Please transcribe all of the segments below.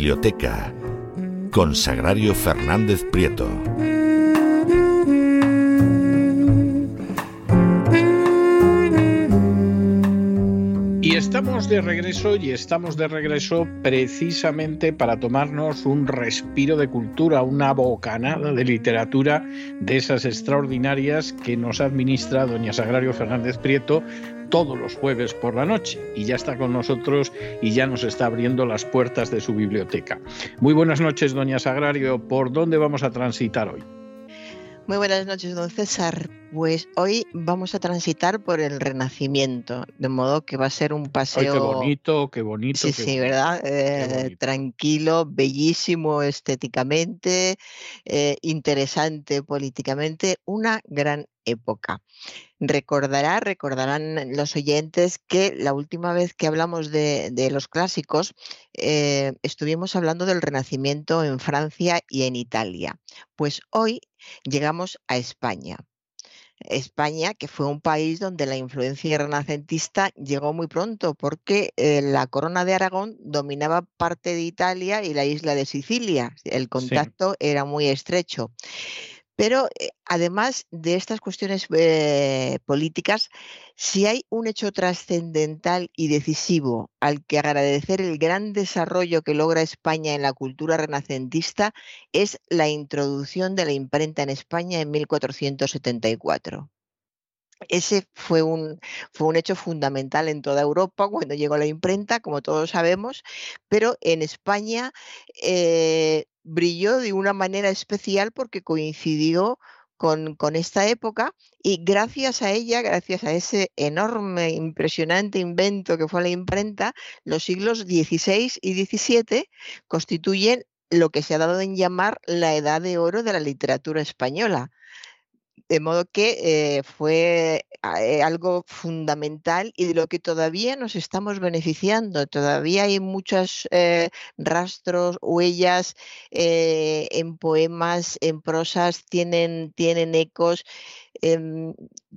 Biblioteca con Sagrario Fernández Prieto. Y estamos de regreso y estamos de regreso precisamente para tomarnos un respiro de cultura, una bocanada de literatura de esas extraordinarias que nos administra doña Sagrario Fernández Prieto todos los jueves por la noche y ya está con nosotros y ya nos está abriendo las puertas de su biblioteca. Muy buenas noches, doña Sagrario. ¿Por dónde vamos a transitar hoy? Muy buenas noches, don César. Pues hoy vamos a transitar por el Renacimiento, de modo que va a ser un paseo. qué bonito, qué bonito. Sí, sí, ¿verdad? Eh, tranquilo, bellísimo estéticamente, eh, interesante políticamente, una gran época. Recordará, recordarán los oyentes que la última vez que hablamos de, los clásicos eh, estuvimos hablando del Renacimiento en Francia y en Italia. Pues hoy llegamos a España. España, que fue un país donde la influencia renacentista llegó muy pronto, porque eh, la corona de Aragón dominaba parte de Italia y la isla de Sicilia. El contacto era muy estrecho. Pero eh, además de estas cuestiones eh, políticas, si hay un hecho trascendental y decisivo al que agradecer el gran desarrollo que logra España en la cultura renacentista, es la introducción de la imprenta en España en 1474 ese fue un, fue un hecho fundamental en toda Europa cuando llegó la imprenta, como todos sabemos, pero en España eh, brilló de una manera especial porque coincidió con, con, esta época y gracias a ella, gracias a ese enorme, impresionante invento que fue la imprenta, los siglos XVI y XVII constituyen lo que se ha dado en llamar la edad de oro de la literatura española. De modo que eh, fue eh, algo fundamental y de lo que todavía nos estamos beneficiando. Todavía hay muchos eh, rastros, huellas en poemas, en prosas, tienen, tienen ecos Em,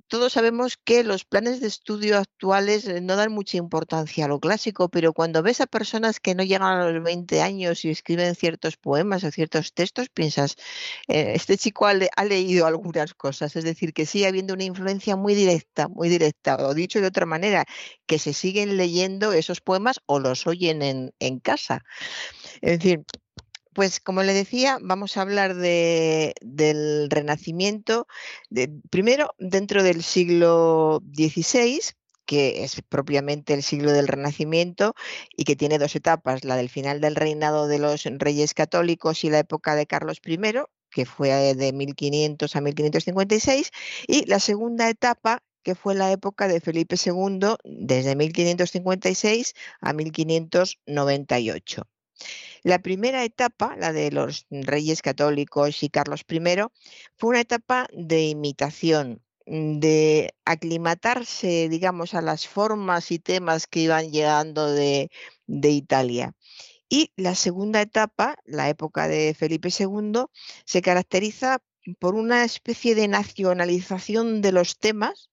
todos sabemos que los planes de estudio actuales eh, no dan mucha importancia a lo clásico, pero cuando ves a personas que no llegan a los 20 años y escriben ciertos poemas o ciertos textos, piensas, eh, este chico ha, leído algunas cosas, es decir, que sigue habiendo una influencia muy directa, muy directa, o dicho de otra manera, que se siguen leyendo esos poemas o los oyen en, en casa. Es decir, pues como le decía, vamos a hablar del Renacimiento, primero dentro del siglo XVI, que es propiamente el siglo del Renacimiento y que tiene dos etapas, la del final del reinado de los reyes católicos y la época de Carlos I, que fue de 1500 a 1556, y la segunda etapa que fue la época de Felipe II, desde 1556 a 1598. La primera etapa, la de los reyes católicos y Carlos I, fue una etapa de imitación, mm, de aclimatarse, digamos, a las formas y temas que iban llegando de, Italia. Y la segunda etapa, la época de Felipe II, se caracteriza por una especie de nacionalización de los temas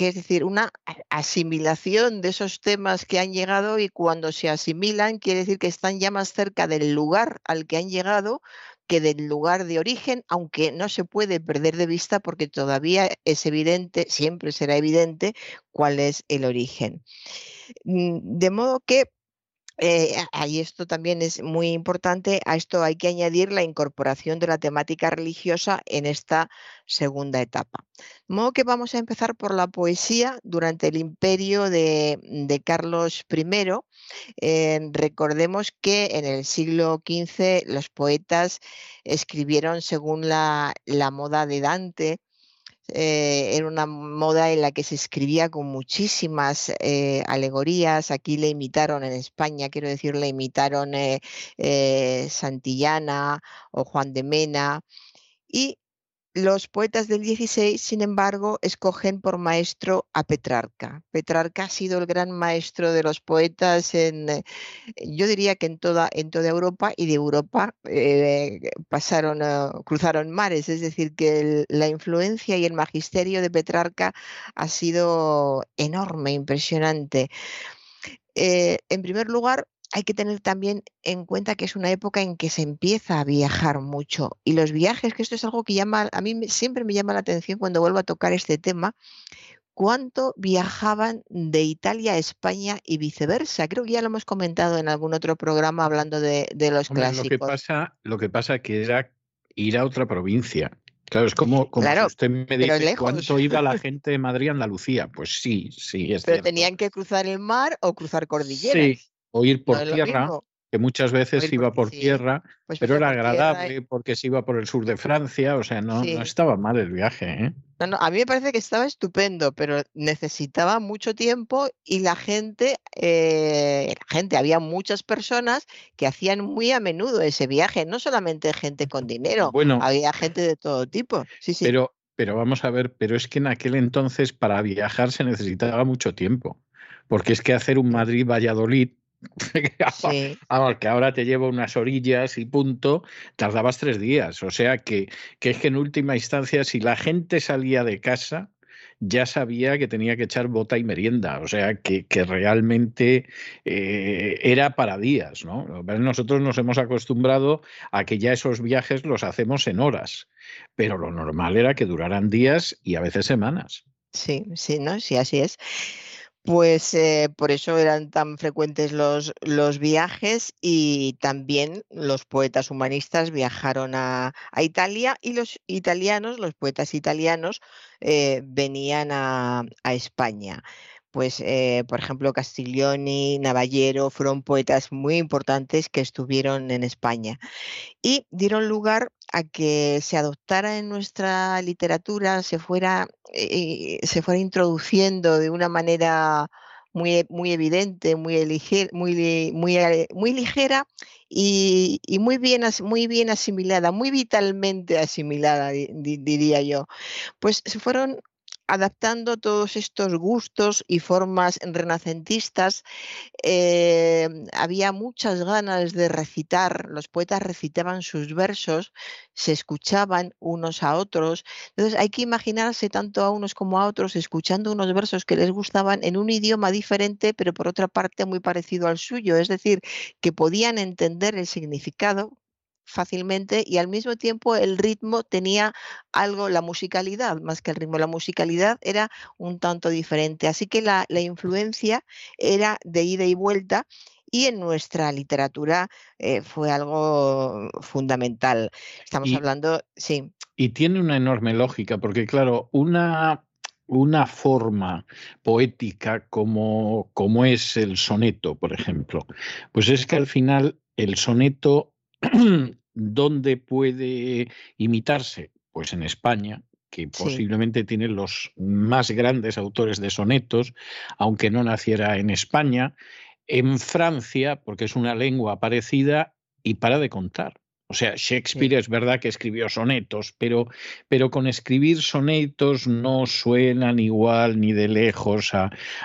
que es decir, una asimilación de esos temas que han llegado y cuando se asimilan quiere decir que están ya más cerca del lugar al que han llegado que del lugar de origen, aunque no se puede perder de vista porque todavía es evidente, siempre será evidente cuál es el origen. Mm, de modo que eh, y esto también es muy importante, a esto hay que añadir la incorporación de la temática religiosa en esta segunda etapa. De modo que vamos a empezar por la poesía durante el imperio de, Carlos I. Eh, recordemos que en el siglo XV los poetas escribieron según la moda de Dante, eh, era una moda en la que se escribía con muchísimas eh, alegorías. Aquí le imitaron en España, quiero decir, le imitaron eh, Santillana o Juan de Mena. Y los poetas del 16, sin embargo, escogen por maestro a Petrarca. Petrarca ha sido el gran maestro de los poetas en, eh, yo diría que en toda, en toda Europa y de Europa eh, pasaron, cruzaron mares, es decir, que la influencia y el magisterio de Petrarca ha sido enorme, impresionante. Eh, en primer lugar, hay que tener también en cuenta que es una época en que se empieza a viajar mucho y los viajes, que esto es algo que llama, a mí siempre me llama la atención cuando vuelvo a tocar este tema, cuánto viajaban de Italia a España y viceversa. Creo que ya lo hemos comentado en algún otro programa hablando de, los clásicos. Lo que pasa, lo que pasa que era ir a otra provincia. Claro, es como, como usted me dice cuánto iba la gente de Madrid a Andalucía. Pues sí, sí, es Pero tenían que cruzar el mar o cruzar cordilleras. Sí, o ir por tierra, que muchas veces iba por, tierra, pues pero era agradable porque se iba por el sur de Francia, o sea, no, no estaba mal el viaje. ¿eh? a mí me parece que estaba estupendo, pero necesitaba mucho tiempo y la gente, eh, la gente, había muchas personas que hacían muy a menudo ese viaje, no solamente gente con dinero, bueno, había gente de todo tipo. Sí, sí. Pero, pero vamos a ver, pero es que en aquel entonces para viajar se necesitaba mucho tiempo, porque es que hacer un Madrid-Valladolid Vamos, que ahora te llevo unas orillas y punto, tardabas tres días. O sea que, que es que en última instancia, si la gente salía de casa, ya sabía que tenía que echar bota y merienda, o sea, que, que realmente eh, era para días, ¿no? Nosotros nos hemos acostumbrado a que ya esos viajes los hacemos en horas, pero lo normal era que duraran días y a veces semanas. Sí, sí, ¿no? Sí, así es. Pues eh, por eso eran tan frecuentes los, los, viajes y también los poetas humanistas viajaron a, Italia y los italianos, los poetas italianos, eh, venían a, España. Pues, eh, por ejemplo, Castiglioni, Navallero, fueron poetas muy importantes que estuvieron en España y dieron lugar a que se adoptara en nuestra literatura, se fuera, eh, se fuera introduciendo de una manera muy, muy evidente, muy, muy, muy, eh, muy ligera y, muy, bien, muy bien asimilada, muy vitalmente asimilada, diría yo. Pues se fueron adaptando todos estos gustos y formas renacentistas. Eh, había muchas ganas de recitar, los poetas recitaban sus versos, se escuchaban unos a otros. Entonces hay que imaginarse tanto a unos como a otros escuchando unos versos que les gustaban en un idioma diferente, pero por otra parte muy parecido al suyo, es decir, que podían entender el significado fácilmente y al mismo tiempo el ritmo tenía algo, la musicalidad más que el ritmo, la musicalidad era un tanto diferente. Así que la, influencia era de ida y vuelta y en nuestra literatura eh, fue algo fundamental. Estamos hablando, sí. Y tiene una enorme lógica, porque claro, una, una forma poética como, como es el soneto, por ejemplo, pues es que al final el soneto ¿Dónde puede imitarse? Pues en España, que posiblemente tiene los más grandes autores de sonetos, aunque no naciera en España, en Francia, porque es una lengua parecida y para de contar. O sea, Shakespeare es verdad que escribió sonetos, pero, pero con escribir sonetos no suenan igual ni de lejos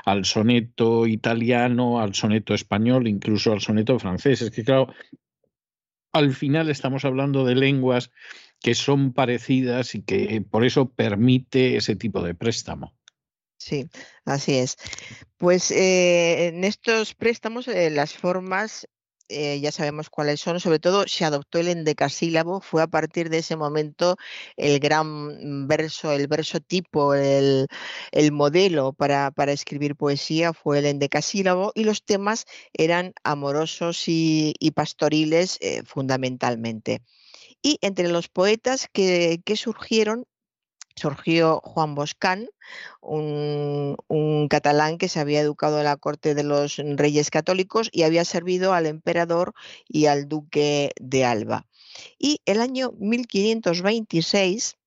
al soneto italiano, al soneto español, incluso al soneto francés. Es que, claro, al final estamos hablando de lenguas que son parecidas y que por eso permite ese tipo de préstamo. Sí, así es. Pues eh, en estos préstamos eh, las formas eh, ya sabemos cuáles son, sobre todo se adoptó el endecasílabo, fue a partir de ese momento el gran verso, el verso tipo, el, modelo para, escribir poesía fue el endecasílabo y los temas eran amorosos y, pastoriles eh, fundamentalmente. Y entre los poetas que, que surgieron surgió Juan Boscán, un, catalán que se había educado en la corte de los reyes católicos y había servido al emperador y al duque de Alba. Y el año 1526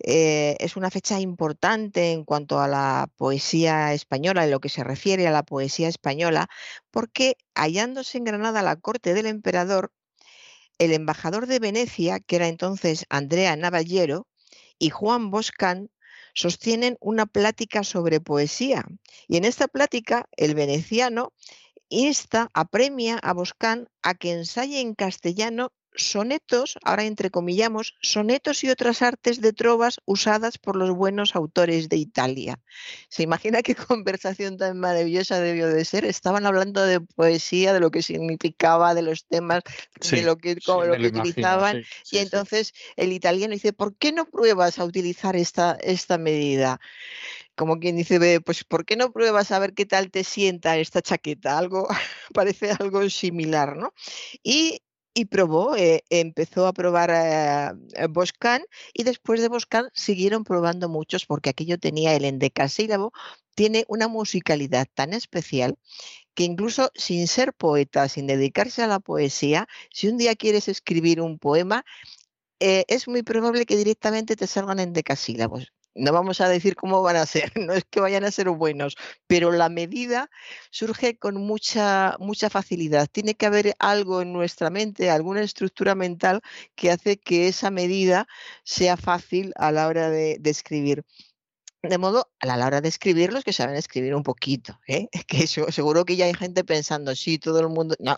eh, es una fecha importante en cuanto a la poesía española, en lo que se refiere a la poesía española, porque hallándose en Granada la corte del emperador, el embajador de Venecia, que era entonces Andrea Navallero, y Juan Boscan sostienen una plática sobre poesía. Y en esta plática, el veneciano insta, apremia a Boscan a que ensaye en castellano sonetos, ahora entrecomillamos, sonetos y otras artes de trovas usadas por los buenos autores de Italia. ¿Se imagina qué conversación tan maravillosa debió de ser? Estaban hablando de poesía, de lo que significaba, de los temas, de lo que, lo que utilizaban. y entonces el italiano dice, ¿por qué no pruebas a utilizar esta, esta medida? como quien dice, pues ¿por qué no pruebas a ver qué tal te sienta esta chaqueta? Algo parece algo similar, ¿no? Y y probó, eh, empezó a probar eh, Boscan y después de Boscan siguieron probando muchos porque aquello tenía el endecasílabo, tiene una musicalidad tan especial que incluso sin ser poeta, sin dedicarse a la poesía, si un día quieres escribir un poema, eh, es muy probable que directamente te salgan en decasílabos no vamos a decir cómo van a ser, no es que vayan a ser buenos, pero la medida surge con mucha, mucha facilidad. Tiene que haber algo en nuestra mente, alguna estructura mental que hace que esa medida sea fácil a la hora de, escribir. De modo, a la hora de escribir, los que saben escribir un poquito, ¿eh? que seguro que ya hay gente pensando, sí, todo el mundo, no,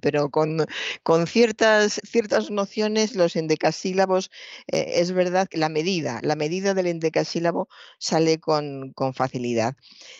pero con, con, ciertas, ciertas nociones, los endecasílabos, eh, es verdad que la medida, la medida del endecasílabo sale con, con facilidad.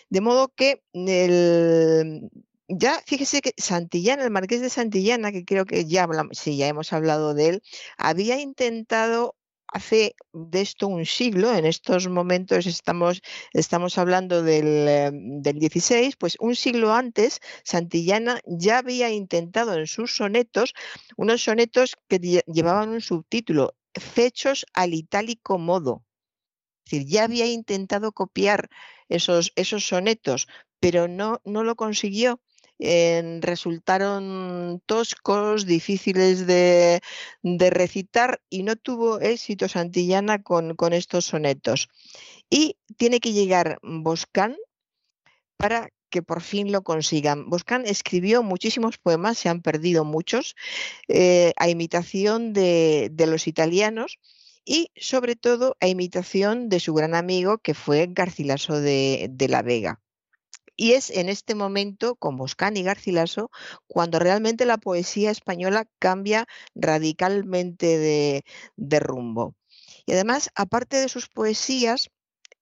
De modo que el, ya fíjese que Santillana, el marqués de Santillana, que creo que ya hablamos, sí, ya hemos hablado de él, había intentado hace de esto un siglo, en estos momentos estamos, estamos hablando del, 16, em, pues un siglo antes, Santillana ya había intentado en sus sonetos, unos sonetos que llevaban un subtítulo, Fechos al itálico modo. Es decir, ya había intentado copiar esos, esos sonetos, pero no, no lo consiguió. Resultaron toscos, difíciles de, recitar y no tuvo éxito Santillana con, estos sonetos. Y tiene que llegar Boscán para que por fin lo consigan. Boscan escribió muchísimos poemas, se han perdido muchos, eh, a imitación de, los italianos y sobre todo a imitación de su gran amigo que fue Garcilaso de, la Vega. Y es en este momento, con Boscan y Garcilaso, cuando realmente la poesía española cambia radicalmente de, de rumbo. Y además, aparte de sus poesías,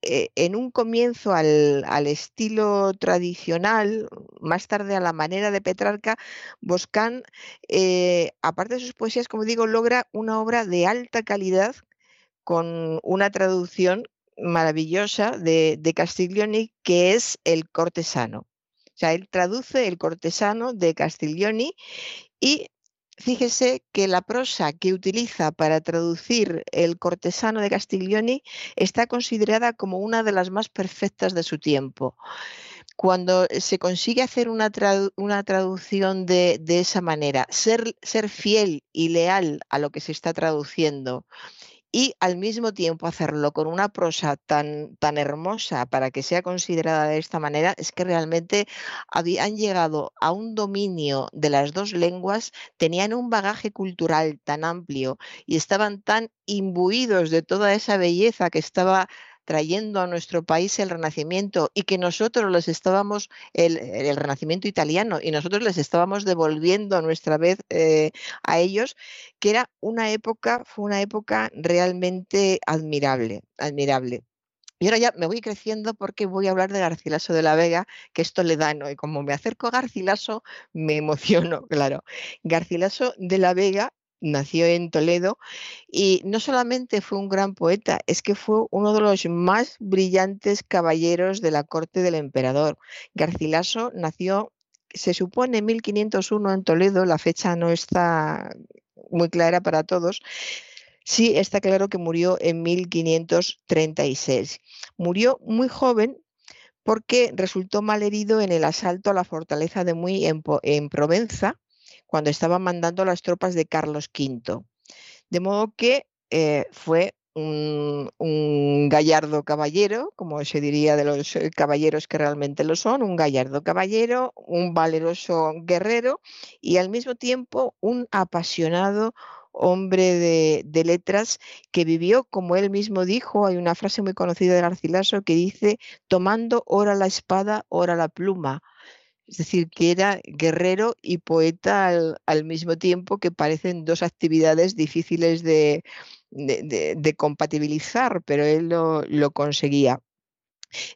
eh, en un comienzo al, estilo tradicional, más tarde a la manera de Petrarca, Boscán, eh, aparte de sus poesías, como digo, logra una obra de alta calidad con una traducción maravillosa de, Castiglioni, que es El cortesano. O sea, él traduce el cortesano de Castiglioni y Fíjese que la prosa que utiliza para traducir el cortesano de Castiglioni está considerada como una de las más perfectas de su tiempo. Cuando se consigue hacer una, traducción de, de, esa manera, ser, ser fiel y leal a lo que se está traduciendo, y al mismo tiempo hacerlo con una prosa tan, tan hermosa para que sea considerada de esta manera, es que realmente habían llegado a un dominio de las dos lenguas, tenían un bagaje cultural tan amplio y estaban tan imbuidos de toda esa belleza que estaba trayendo a nuestro país el renacimiento y que nosotros les estábamos, el, renacimiento italiano, y nosotros les estábamos devolviendo a nuestra vez eh, a ellos, que era una época, fue una época realmente admirable, admirable. Y ahora ya me voy creciendo porque voy a hablar de Garcilaso de la Vega, que es toledano, y como me acerco a Garcilaso, me emociono, claro. Garcilaso de la Vega nació en Toledo y no solamente fue un gran poeta, es que fue uno de los más brillantes caballeros de la corte del emperador. Garcilaso nació, se supone, en 1501 en Toledo, la fecha no está muy clara para todos. Sí, está claro que murió en 1536. Murió muy joven porque resultó mal herido en el asalto a la fortaleza de Muy en, en Provenza, cuando estaba mandando las tropas de Carlos V. De modo que eh, fue un, gallardo caballero, como se diría de los eh, caballeros que realmente lo son, un gallardo caballero, un valeroso guerrero y al mismo tiempo un apasionado hombre de, de, letras que vivió, como él mismo dijo, hay una frase muy conocida de Garcilaso que dice, tomando ora la espada, ora la pluma, es decir, que era guerrero y poeta al, mismo tiempo, que parecen dos actividades difíciles de, compatibilizar, pero él lo, conseguía.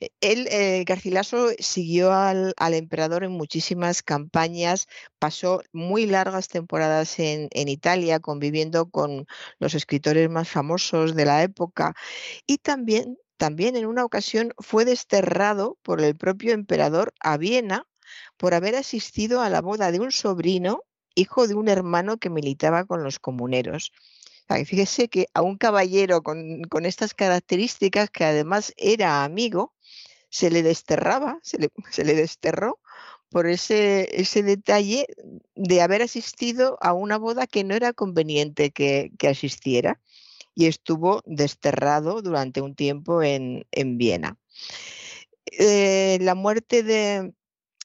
E, él, eh, Garcilaso, siguió al, emperador en muchísimas campañas, pasó muy largas temporadas en, en, Italia conviviendo con los escritores más famosos de la época y también, también en una ocasión fue desterrado por el propio emperador a Viena por haber asistido a la boda de un sobrino, hijo de un hermano que militaba con los comuneros. fíjese que a un caballero con, estas características, que además era amigo, se le desterraba, se le, desterró por ese, ese, detalle de haber asistido a una boda que no era conveniente que, asistiera y estuvo desterrado durante un tiempo en, Viena. Eh, la muerte de,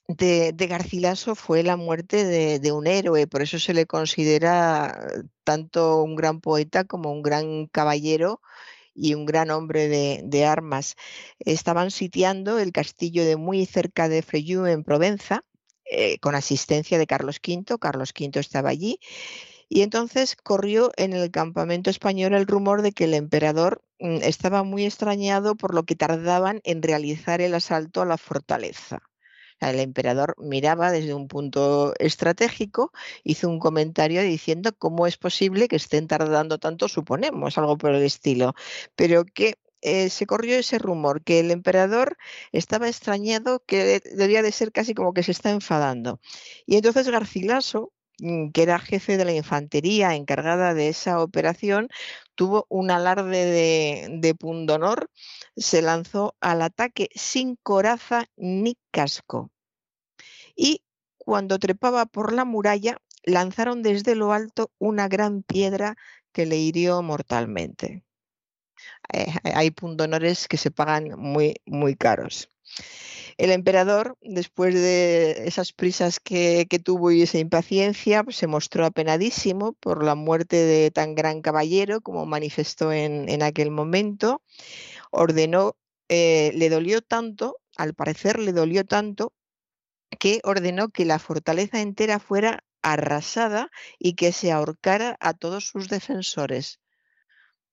de, Garcilaso fue la muerte de, un héroe, por eso se le considera tanto un gran poeta como un gran caballero y un gran hombre de, armas. Estaban sitiando el castillo de muy cerca de Freyú en Provenza, eh, con asistencia de Carlos V. Carlos V estaba allí. Y entonces corrió en el campamento español el rumor de que el emperador mm, estaba muy extrañado por lo que tardaban en realizar el asalto a la fortaleza. El emperador miraba desde un punto estratégico, hizo un comentario diciendo cómo es posible que estén tardando tanto, suponemos, algo por el estilo, pero que eh, se corrió ese rumor, que el emperador estaba extrañado, que debía de ser casi como que se está enfadando. Y entonces Garcilaso, que era jefe de la infantería encargada de esa operación, tuvo un alarde de, de pundonor, se lanzó al ataque sin coraza ni casco. Y cuando trepaba por la muralla, lanzaron desde lo alto una gran piedra que le hirió mortalmente. Eh, hay pundonores que se pagan muy, muy caros. El emperador, después de esas prisas que, tuvo y esa impaciencia, pues, se mostró apenadísimo por la muerte de tan gran caballero como manifestó en, aquel momento. Ordenó, eh, le dolió tanto, al parecer le dolió tanto, que ordenó que la fortaleza entera fuera arrasada y que se ahorcara a todos sus defensores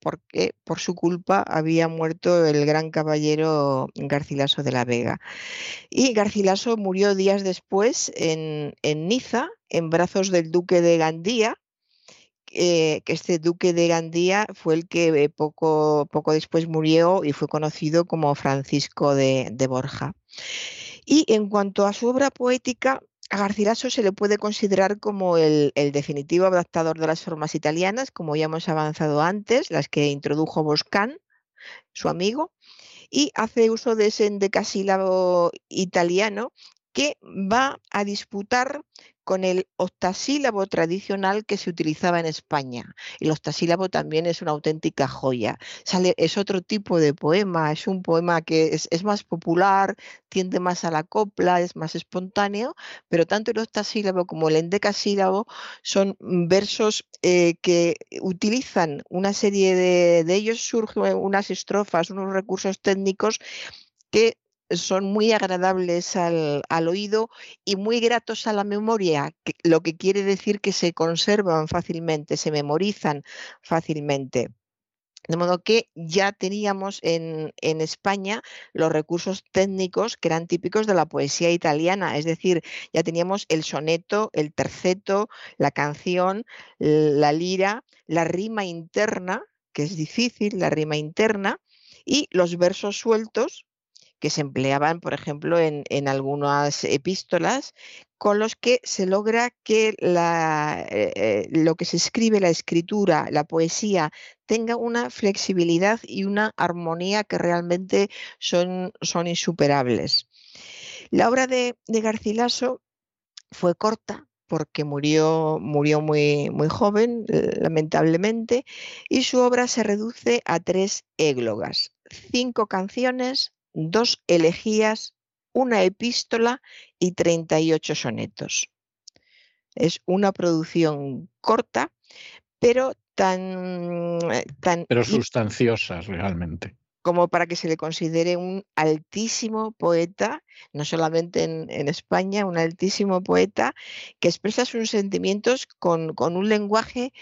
porque por su culpa había muerto el gran caballero Garcilaso de la Vega. Y Garcilaso murió días después en, Niza, en brazos del duque de Gandía, eh, que este duque de Gandía fue el que eh, poco, poco después murió y fue conocido como Francisco de, de Borja. Y en cuanto a su obra poética, a Garcilaso se le puede considerar como el, definitivo adaptador de las formas italianas, como ya hemos avanzado antes, las que introdujo Boscan, su amigo, y hace uso de ese endecasílabo italiano que va a disputar con el octasílabo tradicional que se utilizaba en España. El octasílabo también es una auténtica joya. Sale, es otro tipo de poema, es un poema que es, más popular, tiende más a la copla, es más espontáneo, pero tanto el octasílabo como el endecasílabo son versos eh, que utilizan una serie de, de ellos, surgen unas estrofas, unos recursos técnicos que son muy agradables al, oído y muy gratos a la memoria, lo que quiere decir que se conservan fácilmente, se memorizan fácilmente. De modo que ya teníamos en, España los recursos técnicos que eran típicos de la poesía italiana, es decir, ya teníamos el soneto, el terceto, la canción, la lira, la rima interna, que es difícil, la rima interna, y los versos sueltos, que se empleaban, por ejemplo, en, algunas epístolas, con los que se logra que eh, eh, lo que se escribe, la escritura, la poesía, tenga una flexibilidad y una armonía que realmente son, son insuperables. La obra de, Garcilaso fue corta, porque murió, murió muy, muy joven, lamentablemente, y su obra se reduce a tres églogas, cinco canciones, dos elegías, una epístola y 38 sonetos. Es una producción corta, pero tan... Tan pero sustanciosas realmente. Como para que se le considere un altísimo poeta, no solamente en, España, un altísimo poeta que expresa sus sentimientos con, con un lenguaje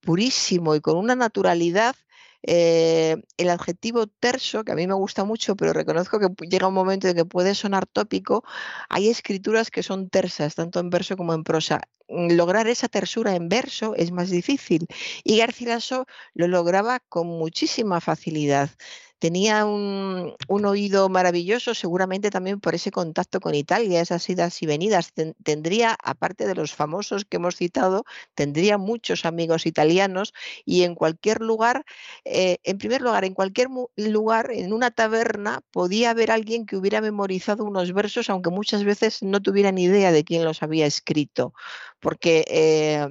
purísimo y con una naturalidad eh, el adjetivo terso, que a mí me gusta mucho, pero reconozco que llega un momento en que puede sonar tópico, hay escrituras que son tersas, tanto en verso como en prosa. Mm, lograr esa tersura en verso es más difícil. Y Garcilaso lo lograba con muchísima facilidad. Tenía un, oído maravilloso, seguramente también por ese contacto con Italia, esas idas y venidas. tendría, aparte de los famosos que hemos citado, tendría muchos amigos italianos y en cualquier lugar, eh, en primer lugar, en cualquier lugar, en una taberna, podía haber alguien que hubiera memorizado unos versos, aunque muchas veces no tuvieran idea de quién los había escrito, porque eh,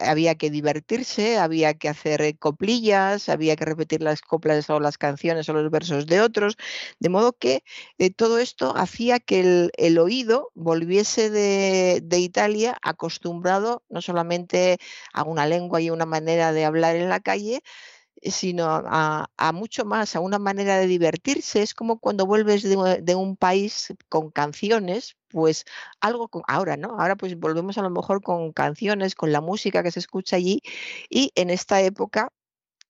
había que divertirse, había que hacer eh, coplillas, había que repetir las coplas o las canciones o los versos de otros, de modo que eh, todo esto hacía que el, oído volviese de, de, Italia acostumbrado no solamente a una lengua y una manera de hablar en la calle, sino a, mucho más, a una manera de divertirse. Es como cuando vuelves de, un país con canciones, pues algo con, ahora, ¿no? Ahora pues volvemos a lo mejor con canciones, con la música que se escucha allí y en esta época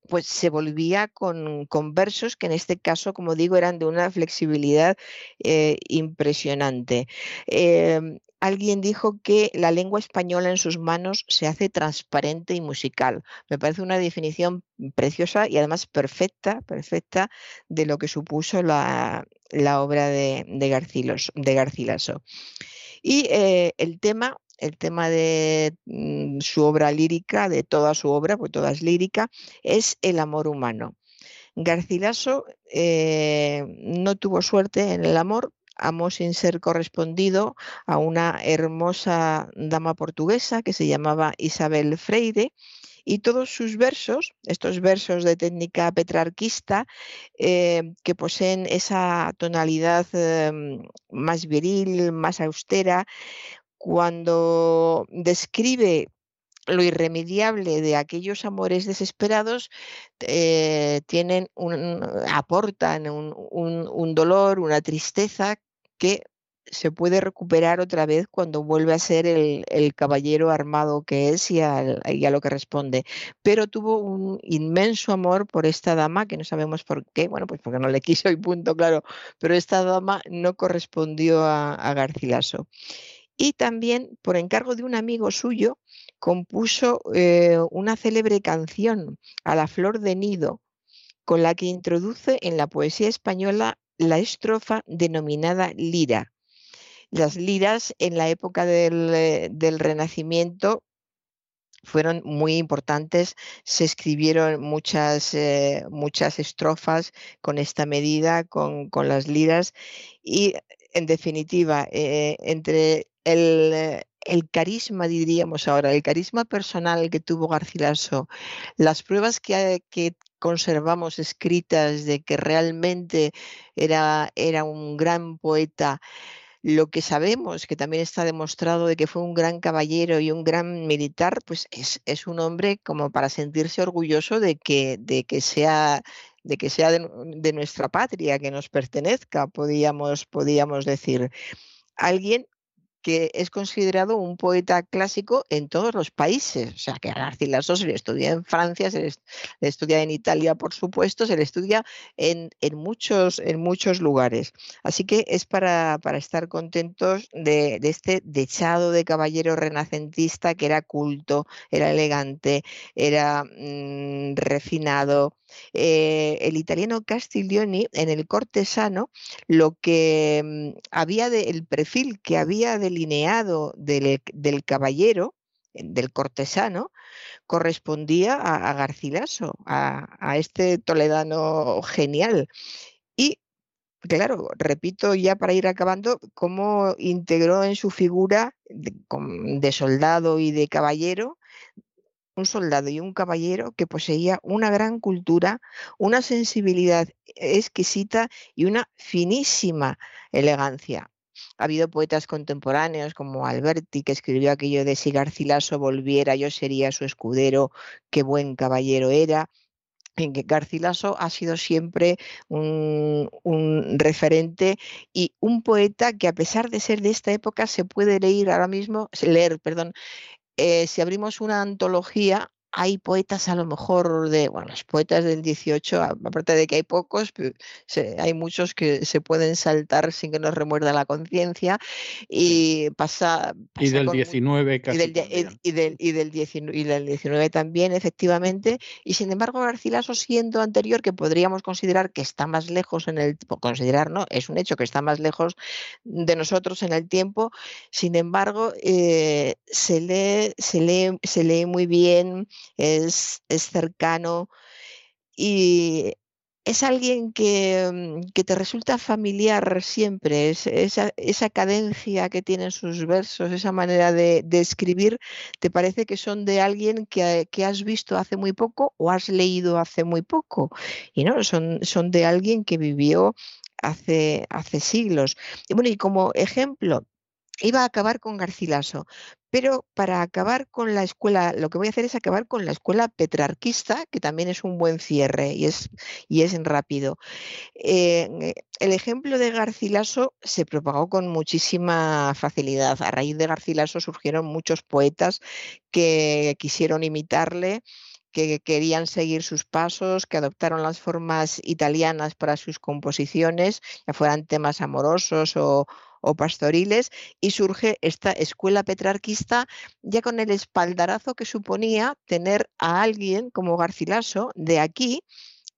pues se volvía con, versos que en este caso, como digo, eran de una flexibilidad eh, impresionante. Em, alguien dijo que la lengua española en sus manos se hace transparente y musical. Me parece una definición preciosa y además perfecta, perfecta de lo que supuso la, obra de, de, Garcilaso. Y eh, el tema el tema de mm, su obra lírica, de toda su obra, pues toda es lírica, es el amor humano. Garcilaso eh, no tuvo suerte en el amor, amó sin ser correspondido a una hermosa dama portuguesa que se llamaba Isabel Freire, y todos sus versos, estos versos de técnica petrarquista, eh, que poseen esa tonalidad em, más viril, más austera, cuando describe lo irremediable de aquellos amores desesperados eh, tienen un, aportan un, dolor, una tristeza que se puede recuperar otra vez cuando vuelve a ser el, caballero armado que es y a, lo que responde. Pero tuvo un inmenso amor por esta dama, que no sabemos por qué, bueno, pues porque no le quiso y punto, claro, pero esta dama no correspondió a, Garcilaso. Y también, por encargo de un amigo suyo, compuso eh, una célebre canción, A la flor de nido, con la que introduce en la poesía española la estrofa denominada lira las liras en la época del, eh, Renacimiento fueron muy importantes. Se escribieron muchas, eh, muchas estrofas con esta medida, con, las liras. Y en definitiva, entre el, carisma, diríamos ahora, el carisma personal que tuvo Garcilaso, las pruebas que, que conservamos escritas de que realmente era, era un gran poeta, lo que sabemos, que también está demostrado de que fue un gran caballero y un gran militar, pues es, un hombre como para sentirse orgulloso de que, de que sea de que sea de, nuestra patria, que nos pertenezca, podíamos, podíamos decir. Alguien que es considerado un poeta clásico en todos los países. O sea, que a Garcilaso se le estudia en Francia, se le, estudia en Italia, por supuesto, se le estudia en, muchos, en muchos lugares. Así que es para, estar contentos de, este dechado de caballero renacentista que era culto, era elegante, era mm, refinado, eh, el italiano Castiglioni en el cortesano lo que mm, había de, el perfil que había delineado del, caballero eh, del cortesano correspondía a, Garcilaso, a, este toledano genial. Y claro, repito ya para ir acabando, cómo integró en su figura de soldado y de caballero un soldado y un caballero que poseía una gran cultura, una sensibilidad exquisita y una finísima elegancia. Ha habido poetas contemporáneos como Alberti, que escribió aquello de si Garcilaso volviera, yo sería su escudero, qué buen caballero era. En que Garcilaso ha sido siempre un, referente y un poeta que a pesar de ser de esta época se puede leer ahora mismo, leer, perdón, eh, si abrimos una antología, hay poetas a lo mejor de, bueno, los poetas del 18, aparte de que hay pocos, hay muchos que se pueden saltar sin que nos remuerda la conciencia y pasa, Y del 19 casi. Y del, y, del, 19, también, efectivamente. Y sin embargo, Garcilaso, siendo anterior, que podríamos considerar que está más lejos en el considerar, no, es un hecho que está más lejos de nosotros en el tiempo, sin embargo, eh, se, lee, se, lee, se lee muy bien es, cercano y es alguien que, mm, te resulta familiar siempre, esa, cadencia que tienen sus versos, esa manera de, escribir, te parece que son de alguien que, has visto hace muy poco o has leído hace muy poco. Y no, son, son de alguien que vivió hace, hace siglos. Y bueno, y como ejemplo, iba a acabar con Garcilaso, pero para acabar con la escuela, lo que voy a hacer es acabar con la escuela petrarquista, que también es un buen cierre y es, y es rápido. Eh, el ejemplo de Garcilaso se propagó con muchísima facilidad. A raíz de Garcilaso surgieron muchos poetas que quisieron imitarle que querían seguir sus pasos, que adoptaron las formas italianas para sus composiciones, ya fueran temas amorosos o, o pastoriles y surge esta escuela petrarquista ya con el espaldarazo que suponía tener a alguien como Garcilaso de aquí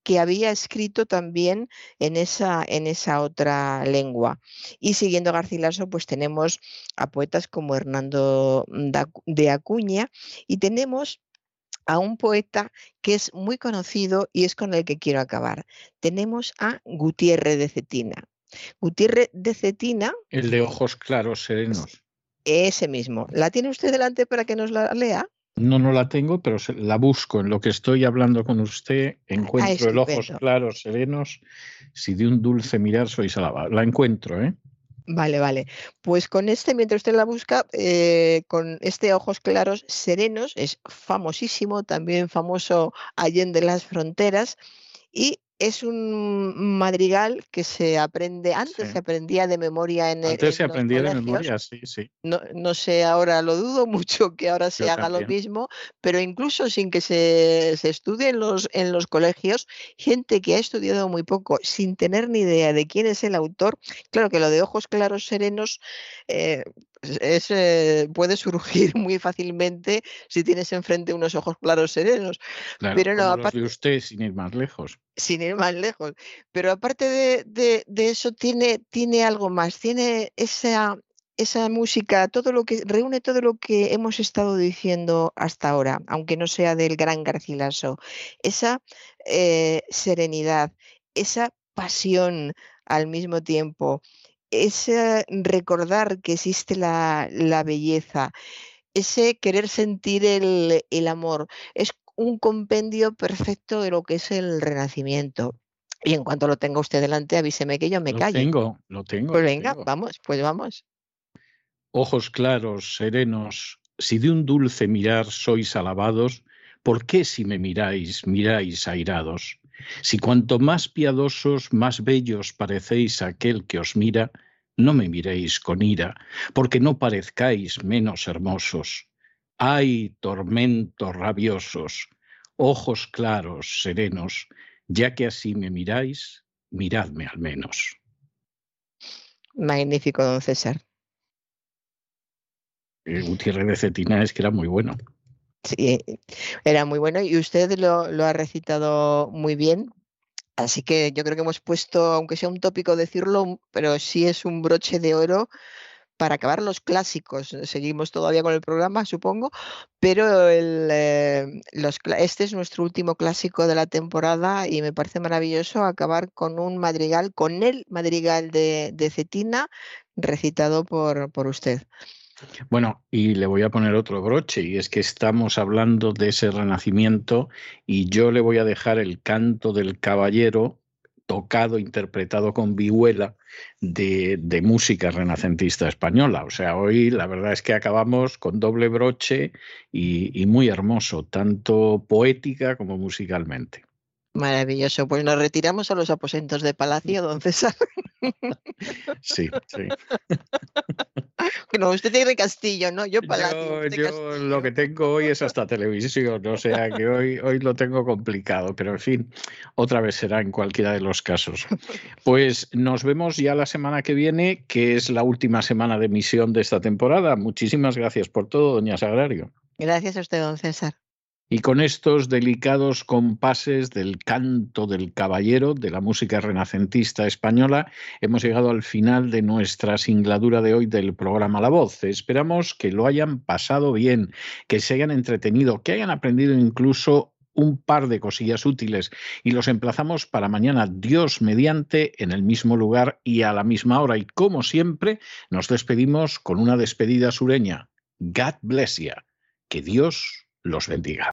que había escrito también en esa, en esa otra lengua. Y siguiendo Garcilaso, pues tenemos a poetas como Hernando de Acuña y tenemos a un poeta que es muy conocido y es con el que quiero acabar. Tenemos a Gutiérrez de Cetina. Gutiérrez de Cetina. El de ojos claros, serenos. Ese mismo. ¿La tiene usted delante para que nos la lea? No, no la tengo, pero la busco. En lo que estoy hablando con usted, ah, encuentro el ojos claros, serenos. Si de un dulce mirar soy salada. La encuentro, ¿eh? Vale, vale. Pues con este, mientras usted la busca, eh, con este ojos claros, serenos, es famosísimo, también famoso allende las fronteras. Y es un madrigal que se aprende, antes se aprendía de memoria en el. Antes se aprendía de memoria, sí, sí. No, sé, ahora lo dudo mucho que ahora se haga lo mismo, pero incluso sin que se, se, estudie en los, en los colegios, gente que ha estudiado muy poco, sin tener ni idea de quién es el autor, claro que lo de ojos claros serenos eh, es, eh, puede surgir muy fácilmente si tienes enfrente unos ojos claros serenos. pero no, aparte, de usted sin ir más lejos. Sin ir más lejos. Pero aparte de, eso, tiene, tiene algo más. Tiene esa, esa música, todo lo que reúne todo lo que hemos estado diciendo hasta ahora, aunque no sea del gran Garcilaso. Esa eh, serenidad, esa pasión al mismo tiempo ese recordar que existe la, belleza, ese querer sentir el, amor, es un compendio perfecto de lo que es el renacimiento. Y en cuanto lo tenga usted delante, avíseme que yo me callo. Lo tengo, lo tengo. Pues venga, vamos, pues vamos. Ojos claros, serenos, si de un dulce mirar sois alabados, ¿por qué si me miráis, miráis airados? Si cuanto más piadosos, más bellos parecéis aquel que os mira, no me miréis con ira, porque no parezcáis menos hermosos. Ay, tormentos rabiosos, ojos claros, serenos, ya que así me miráis, miradme al menos. Magnífico, don César. Eh, Gutiérrez de Cetina es que era muy bueno. Sí, era muy bueno y usted lo, ha recitado muy bien. Así que yo creo que hemos puesto, aunque sea un tópico decirlo, pero sí es un broche de oro para acabar los clásicos. Seguimos todavía con el programa, supongo, pero el, eh, este es nuestro último clásico de la temporada y me parece maravilloso acabar con un madrigal, con el madrigal de, de Cetina, recitado por, por usted. Bueno, y le voy a poner otro broche, y es que estamos hablando de ese renacimiento, y yo le voy a dejar el canto del caballero tocado, interpretado con vihuela de, música renacentista española. O sea, hoy la verdad es que acabamos con doble broche y muy hermoso, tanto poética como musicalmente. Maravilloso. Pues nos retiramos a los aposentos de Palacio, don César. Sí, sí. No, usted tiene castillo, ¿no? Yo Palacio. Yo, lo que tengo hoy es hasta televisión, o sea que hoy, hoy lo tengo complicado, pero en fin, otra vez será en cualquiera de los casos. Pues nos vemos ya la semana que viene, que es la última semana de emisión de esta temporada. Muchísimas gracias por todo, doña Sagrario. Gracias a usted, don César. Y con estos delicados compases del canto del caballero de la música renacentista española, hemos llegado al final de nuestra singladura de hoy del programa La Voz. Esperamos que lo hayan pasado bien, que se hayan entretenido, que hayan aprendido incluso un par de cosillas útiles y los emplazamos para mañana, Dios mediante, en el mismo lugar y a la misma hora. Y como siempre, nos despedimos con una despedida sureña. God bless you. Que Dios los bendiga.